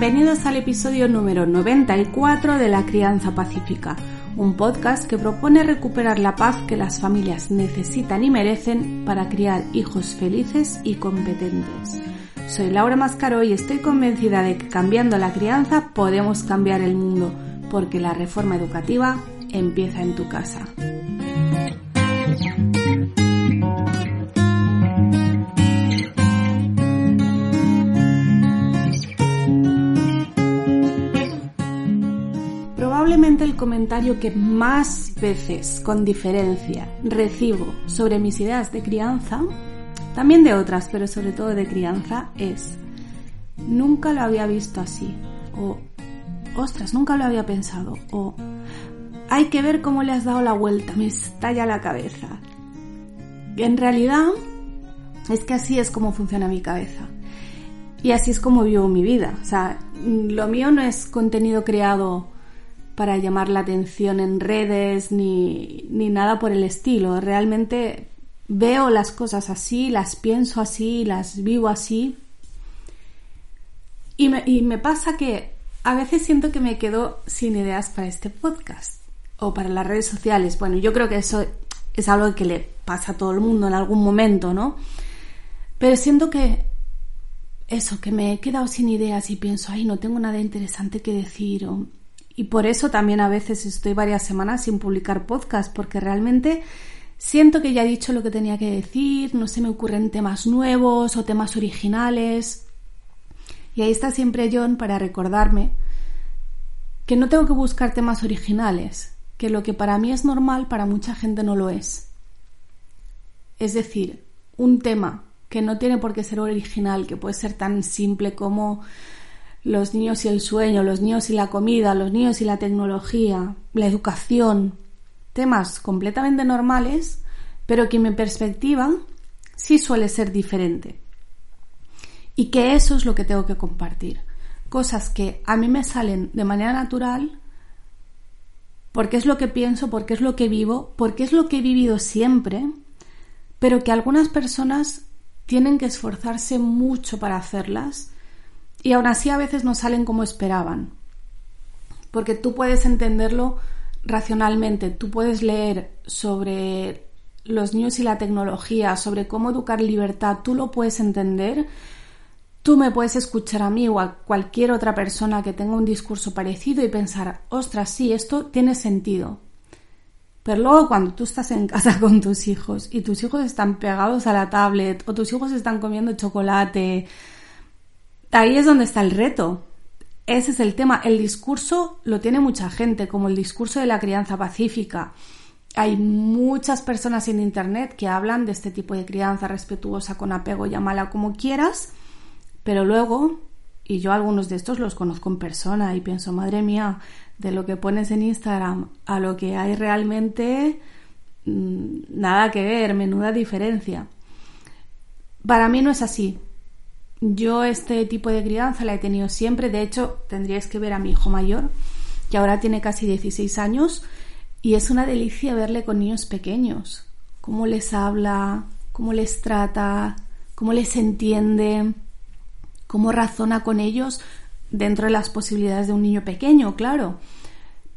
Bienvenidos al episodio número 94 de La Crianza Pacífica, un podcast que propone recuperar la paz que las familias necesitan y merecen para criar hijos felices y competentes. Soy Laura Mascaro y estoy convencida de que cambiando la crianza podemos cambiar el mundo, porque la reforma educativa empieza en tu casa. Comentario que más veces, con diferencia, recibo sobre mis ideas de crianza, también de otras, pero sobre todo de crianza, es nunca lo había visto así, o ostras, nunca lo había pensado, o hay que ver cómo le has dado la vuelta, me estalla la cabeza. En realidad, es que así es como funciona mi cabeza. Y así es como vivo mi vida. O sea, lo mío no es contenido creado para llamar la atención en redes ni, ni nada por el estilo. Realmente veo las cosas así, las pienso así, las vivo así. Y me, y me pasa que a veces siento que me quedo sin ideas para este podcast o para las redes sociales. Bueno, yo creo que eso es algo que le pasa a todo el mundo en algún momento, ¿no? Pero siento que eso, que me he quedado sin ideas y pienso, ay, no tengo nada interesante que decir. Y por eso también a veces estoy varias semanas sin publicar podcast, porque realmente siento que ya he dicho lo que tenía que decir, no se me ocurren temas nuevos o temas originales. Y ahí está siempre John para recordarme que no tengo que buscar temas originales, que lo que para mí es normal para mucha gente no lo es. Es decir, un tema que no tiene por qué ser original, que puede ser tan simple como los niños y el sueño, los niños y la comida, los niños y la tecnología, la educación, temas completamente normales, pero que en mi perspectiva sí suele ser diferente. Y que eso es lo que tengo que compartir. Cosas que a mí me salen de manera natural porque es lo que pienso, porque es lo que vivo, porque es lo que he vivido siempre, pero que algunas personas tienen que esforzarse mucho para hacerlas y aún así a veces no salen como esperaban. Porque tú puedes entenderlo racionalmente, tú puedes leer sobre los niños y la tecnología, sobre cómo educar libertad, tú lo puedes entender, Tú me puedes escuchar a mí o a cualquier otra persona que tenga un discurso parecido y pensar, ostras, sí, esto tiene sentido. Pero luego cuando tú estás en casa con tus hijos y tus hijos están pegados a la tablet o tus hijos están comiendo chocolate, ahí es donde está el reto. Ese es el tema. El discurso lo tiene mucha gente, como el discurso de la crianza pacífica. Hay muchas personas en Internet que hablan de este tipo de crianza respetuosa con apego, llámala como quieras pero luego, y yo algunos de estos los conozco en persona y pienso, madre mía, de lo que pones en Instagram a lo que hay realmente, mm, nada que ver, menuda diferencia. Para mí no es así. Yo este tipo de crianza la he tenido siempre. De hecho, tendríais que ver a mi hijo mayor, que ahora tiene casi 16 años, y es una delicia verle con niños pequeños. Cómo les habla, cómo les trata, cómo les entiende cómo razona con ellos dentro de las posibilidades de un niño pequeño, claro,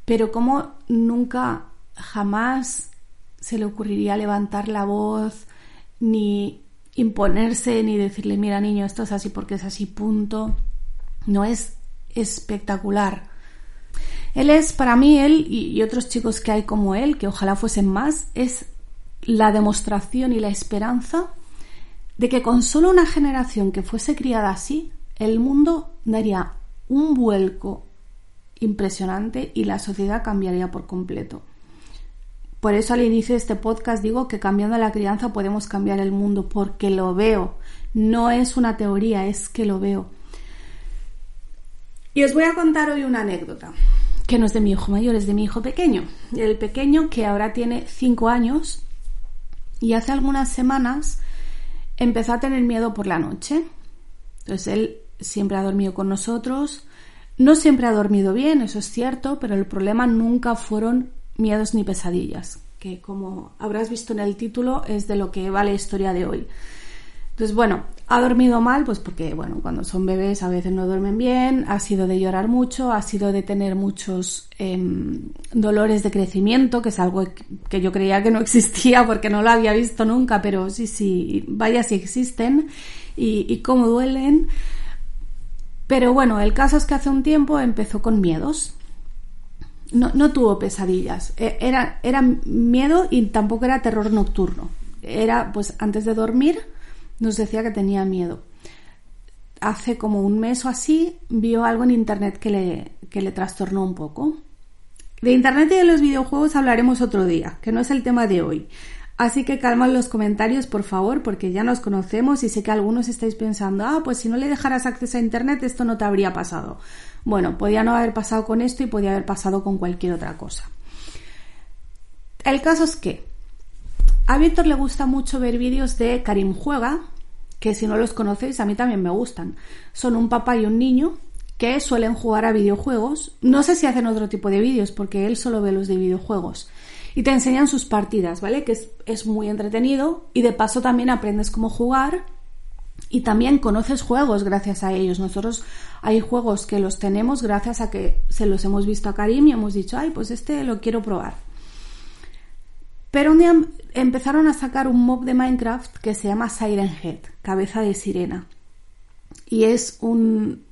pero cómo nunca, jamás se le ocurriría levantar la voz, ni imponerse, ni decirle, mira niño, esto es así porque es así, punto. No es espectacular. Él es, para mí, él y, otros chicos que hay como él, que ojalá fuesen más, es la demostración y la esperanza de que con solo una generación que fuese criada así, el mundo daría un vuelco impresionante y la sociedad cambiaría por completo. Por eso al inicio de este podcast digo que cambiando la crianza podemos cambiar el mundo, porque lo veo. No es una teoría, es que lo veo. Y os voy a contar hoy una anécdota, que no es de mi hijo mayor, es de mi hijo pequeño. El pequeño que ahora tiene 5 años y hace algunas semanas empezó a tener miedo por la noche. Entonces él siempre ha dormido con nosotros. No siempre ha dormido bien, eso es cierto, pero el problema nunca fueron miedos ni pesadillas, que como habrás visto en el título es de lo que va la historia de hoy. Entonces, bueno, ha dormido mal, pues porque, bueno, cuando son bebés a veces no duermen bien, ha sido de llorar mucho, ha sido de tener muchos em, dolores de crecimiento, que es algo que yo creía que no existía porque no lo había visto nunca, pero sí, sí, vaya si existen y, y cómo duelen. Pero bueno, el caso es que hace un tiempo empezó con miedos. No, no tuvo pesadillas, e, era, era miedo y tampoco era terror nocturno. Era, pues, antes de dormir, nos decía que tenía miedo. Hace como un mes o así vio algo en internet que le, que le trastornó un poco. De internet y de los videojuegos hablaremos otro día, que no es el tema de hoy. Así que calma los comentarios, por favor, porque ya nos conocemos y sé que algunos estáis pensando, ah, pues si no le dejaras acceso a internet esto no te habría pasado. Bueno, podía no haber pasado con esto y podía haber pasado con cualquier otra cosa. El caso es que a Víctor le gusta mucho ver vídeos de Karim Juega, que si no los conocéis a mí también me gustan. Son un papá y un niño que suelen jugar a videojuegos. No sé si hacen otro tipo de vídeos porque él solo ve los de videojuegos. Y te enseñan sus partidas, ¿vale? Que es, muy entretenido y de paso también aprendes cómo jugar y también conoces juegos gracias a ellos. Nosotros hay juegos que los tenemos gracias a que se los hemos visto a Karim y hemos dicho, ay, pues este lo quiero probar. Pero un día empezaron a sacar un mob de Minecraft que se llama Siren Head, cabeza de sirena. Y es un...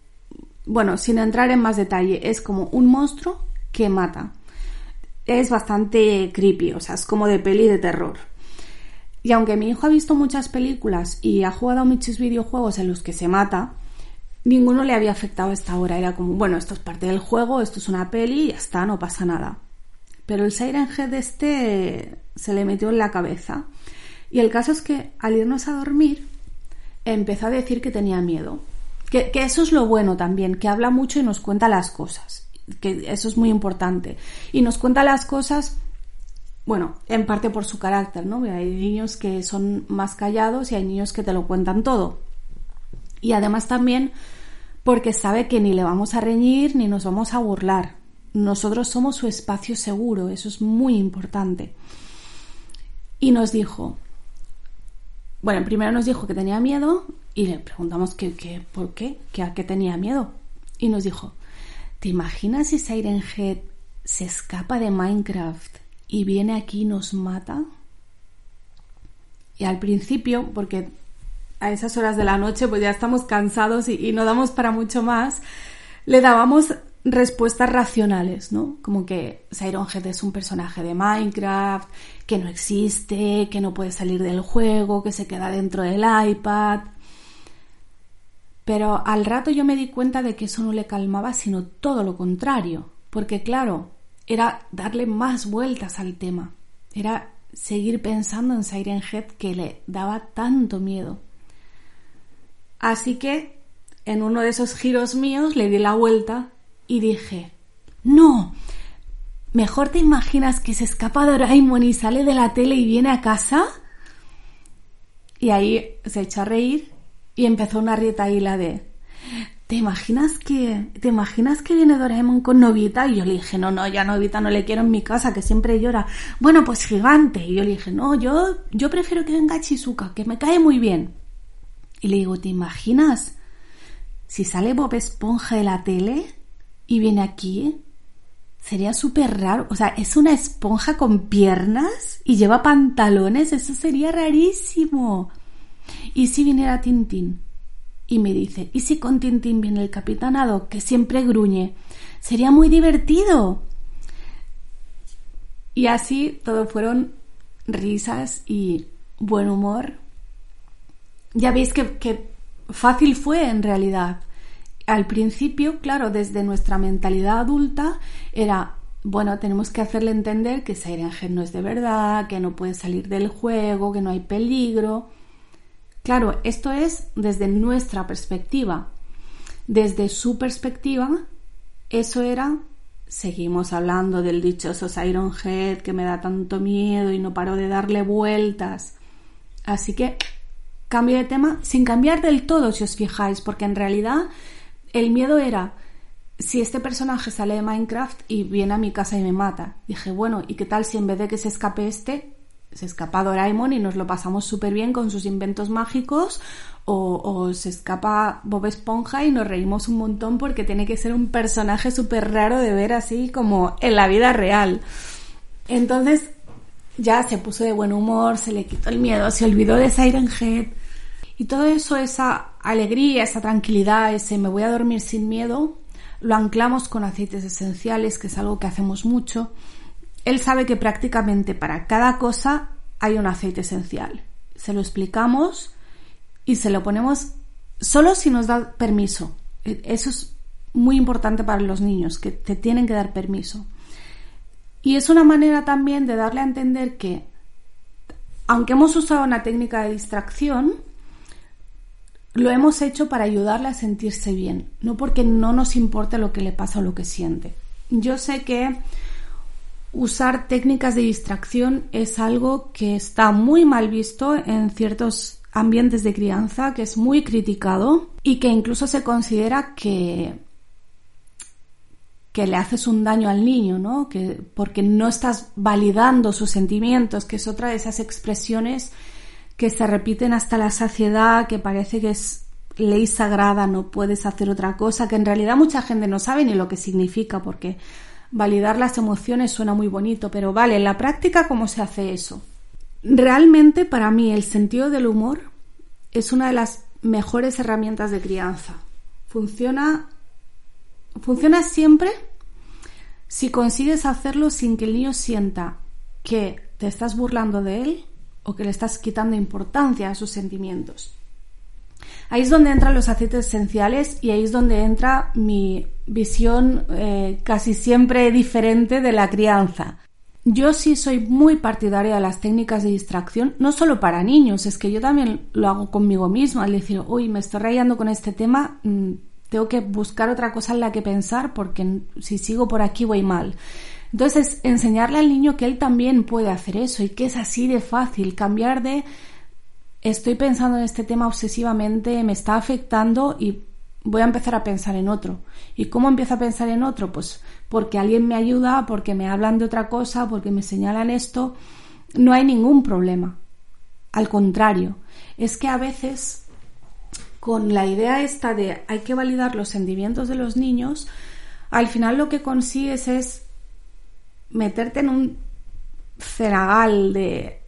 Bueno, sin entrar en más detalle, es como un monstruo que mata. Es bastante creepy, o sea, es como de peli de terror. Y aunque mi hijo ha visto muchas películas y ha jugado muchos videojuegos en los que se mata, ninguno le había afectado a esta hora. Era como, bueno, esto es parte del juego, esto es una peli y ya está, no pasa nada. Pero el Siren Head este se le metió en la cabeza. Y el caso es que al irnos a dormir empezó a decir que tenía miedo. Que, eso es lo bueno también, que habla mucho y nos cuenta las cosas. Que eso es muy importante. Y nos cuenta las cosas, bueno, en parte por su carácter, ¿no? Hay niños que son más callados y hay niños que te lo cuentan todo. Y además también porque sabe que ni le vamos a reñir ni nos vamos a burlar. Nosotros somos su espacio seguro, eso es muy importante. Y nos dijo, bueno, primero nos dijo que tenía miedo y le preguntamos que, por qué, que a qué tenía miedo. Y nos dijo, ¿te imaginas si Siren Head se escapa de Minecraft y viene aquí y nos mata? Y al principio, porque a esas horas de la noche pues ya estamos cansados y, no damos para mucho más, le dábamos respuestas racionales, ¿no? Como que Siren Head es un personaje de Minecraft, que no existe, que no puede salir del juego, que se queda dentro del iPad. Pero al rato yo me di cuenta de que eso no le calmaba, sino todo lo contrario, porque claro, era darle más vueltas al tema, era seguir pensando en Siren Head que le daba tanto miedo. Así que en uno de esos giros míos le di la vuelta y dije, no, ¿mejor te imaginas que se escapa Doraemon y sale de la tele y viene a casa? Y ahí se echó a reír y empezó una rieta la de, ¿te imaginas que, te imaginas que viene Doraemon con Novita? Y yo le dije, no, no, ya Novita no le quiero en mi casa, que siempre llora. Bueno, pues gigante. Y yo le dije, no, yo, yo prefiero que venga Chizuka, que me cae muy bien. Y le digo, ¿te imaginas si sale Bob Esponja de la tele? y viene aquí, sería súper raro. O sea, es una esponja con piernas y lleva pantalones, eso sería rarísimo. ¿Y si viniera Tintín? Y me dice, ¿y si con Tintín viene el capitanado, que siempre gruñe? Sería muy divertido. Y así todo fueron risas y buen humor. Ya veis que, fácil fue en realidad al principio, claro, desde nuestra mentalidad adulta era, bueno, tenemos que hacerle entender que Siren no es de verdad, que no puede salir del juego, que no hay peligro. Claro, esto es desde nuestra perspectiva. Desde su perspectiva, eso era, seguimos hablando del dichoso Siren Head que me da tanto miedo y no paro de darle vueltas. Así que cambio de tema sin cambiar del todo, si os fijáis, porque en realidad el miedo era si este personaje sale de Minecraft y viene a mi casa y me mata. Dije, bueno, ¿y qué tal si en vez de que se escape este, se escapa Doraemon y nos lo pasamos súper bien con sus inventos mágicos o, se escapa Bob Esponja y nos reímos un montón porque tiene que ser un personaje súper raro de ver así como en la vida real. Entonces ya se puso de buen humor, se le quitó el miedo, se olvidó de Siren Head y todo eso, esa alegría, esa tranquilidad, ese me voy a dormir sin miedo, lo anclamos con aceites esenciales, que es algo que hacemos mucho. Él sabe que prácticamente para cada cosa hay un aceite esencial. Se lo explicamos y se lo ponemos solo si nos da permiso. Eso es muy importante para los niños, que te tienen que dar permiso. Y es una manera también de darle a entender que, aunque hemos usado una técnica de distracción, lo hemos hecho para ayudarle a sentirse bien, no porque no nos importe lo que le pasa o lo que siente. Yo sé que usar técnicas de distracción es algo que está muy mal visto en ciertos ambientes de crianza, que es muy criticado y que incluso se considera que que le haces un daño al niño, ¿no? Que porque no estás validando sus sentimientos, que es otra de esas expresiones que se repiten hasta la saciedad, que parece que es ley sagrada, no puedes hacer otra cosa, que en realidad mucha gente no sabe ni lo que significa, porque validar las emociones suena muy bonito, pero vale, en la práctica, ¿cómo se hace eso? Realmente para mí el sentido del humor es una de las mejores herramientas de crianza. Funciona, funciona siempre si consigues hacerlo sin que el niño sienta que te estás burlando de él o que le estás quitando importancia a sus sentimientos. Ahí es donde entran los aceites esenciales y ahí es donde entra mi visión eh, casi siempre diferente de la crianza. Yo sí soy muy partidaria de las técnicas de distracción, no solo para niños, es que yo también lo hago conmigo misma, al decir, uy, me estoy rayando con este tema, mm, tengo que buscar otra cosa en la que pensar porque si sigo por aquí voy mal. Entonces, enseñarle al niño que él también puede hacer eso y que es así de fácil, cambiar de estoy pensando en este tema obsesivamente, me está afectando y voy a empezar a pensar en otro. ¿Y cómo empiezo a pensar en otro? Pues porque alguien me ayuda, porque me hablan de otra cosa, porque me señalan esto. No hay ningún problema. Al contrario, es que a veces con la idea esta de hay que validar los sentimientos de los niños, al final lo que consigues es meterte en un cenagal de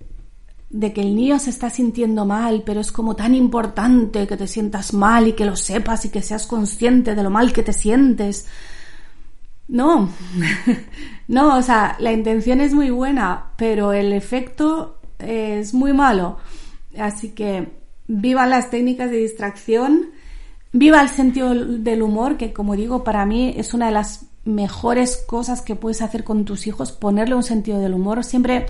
de que el niño se está sintiendo mal, pero es como tan importante que te sientas mal y que lo sepas y que seas consciente de lo mal que te sientes. No, no, o sea, la intención es muy buena, pero el efecto es muy malo. Así que viva las técnicas de distracción, viva el sentido del humor, que como digo, para mí es una de las mejores cosas que puedes hacer con tus hijos, ponerle un sentido del humor. Siempre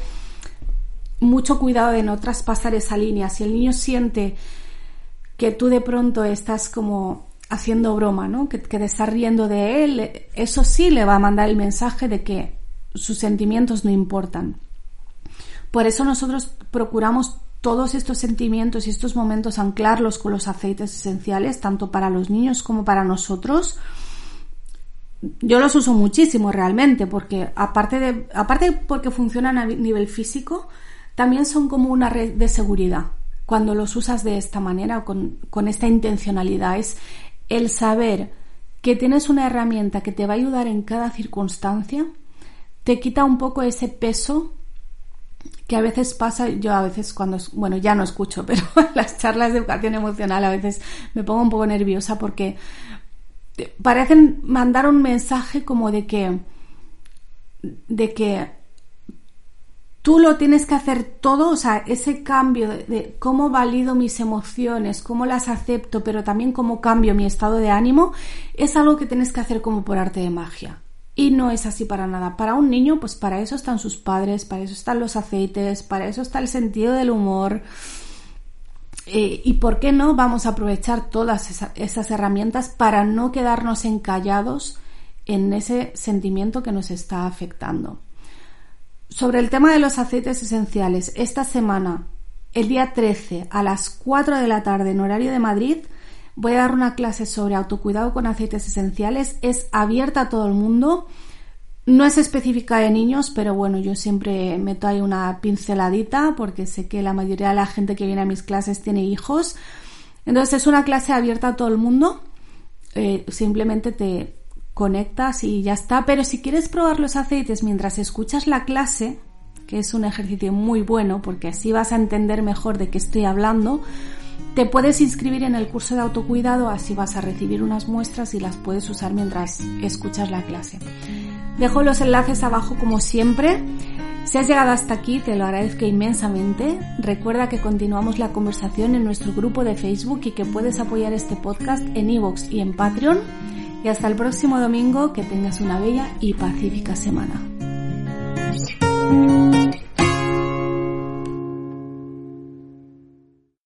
mucho cuidado de no traspasar esa línea. Si el niño siente que tú de pronto estás como haciendo broma, ¿no? Que, te estás riendo de él, eso sí le va a mandar el mensaje de que sus sentimientos no importan. Por eso nosotros procuramos todos estos sentimientos y estos momentos anclarlos con los aceites esenciales, tanto para los niños como para nosotros. Yo los uso muchísimo realmente, porque aparte de, aparte porque funcionan a nivel físico, también son como una red de seguridad. Cuando los usas de esta manera, con, con esta intencionalidad, es el saber que tienes una herramienta que te va a ayudar en cada circunstancia, te quita un poco ese peso que a veces pasa, yo a veces cuando, bueno, ya no escucho, pero las charlas de educación emocional a veces me pongo un poco nerviosa porque parecen mandar un mensaje como de que, de que tú lo tienes que hacer todo, o sea, ese cambio de, cómo valido mis emociones, cómo las acepto, pero también cómo cambio mi estado de ánimo, es algo que tienes que hacer como por arte de magia. Y no es así para nada. Para un niño, pues para eso están sus padres, para eso están los aceites, para eso está el sentido del humor. Eh, y por qué no vamos a aprovechar todas esas herramientas para no quedarnos encallados en ese sentimiento que nos está afectando. Sobre el tema de los aceites esenciales, esta semana, el día 13, a las 4 de la tarde en horario de Madrid, voy a dar una clase sobre autocuidado con aceites esenciales. Es abierta a todo el mundo. No es específica de niños, pero bueno, yo siempre meto ahí una pinceladita porque sé que la mayoría de la gente que viene a mis clases tiene hijos. Entonces es una clase abierta a todo el mundo. Eh, simplemente te conectas y ya está. Pero si quieres probar los aceites mientras escuchas la clase, que es un ejercicio muy bueno porque así vas a entender mejor de qué estoy hablando, te puedes inscribir en el curso de autocuidado, así vas a recibir unas muestras y las puedes usar mientras escuchas la clase. Dejo los enlaces abajo como siempre. Si has llegado hasta aquí, te lo agradezco inmensamente. Recuerda que continuamos la conversación en nuestro grupo de Facebook y que puedes apoyar este podcast en iVoox y en Patreon. Y hasta el próximo domingo, que tengas una bella y pacífica semana.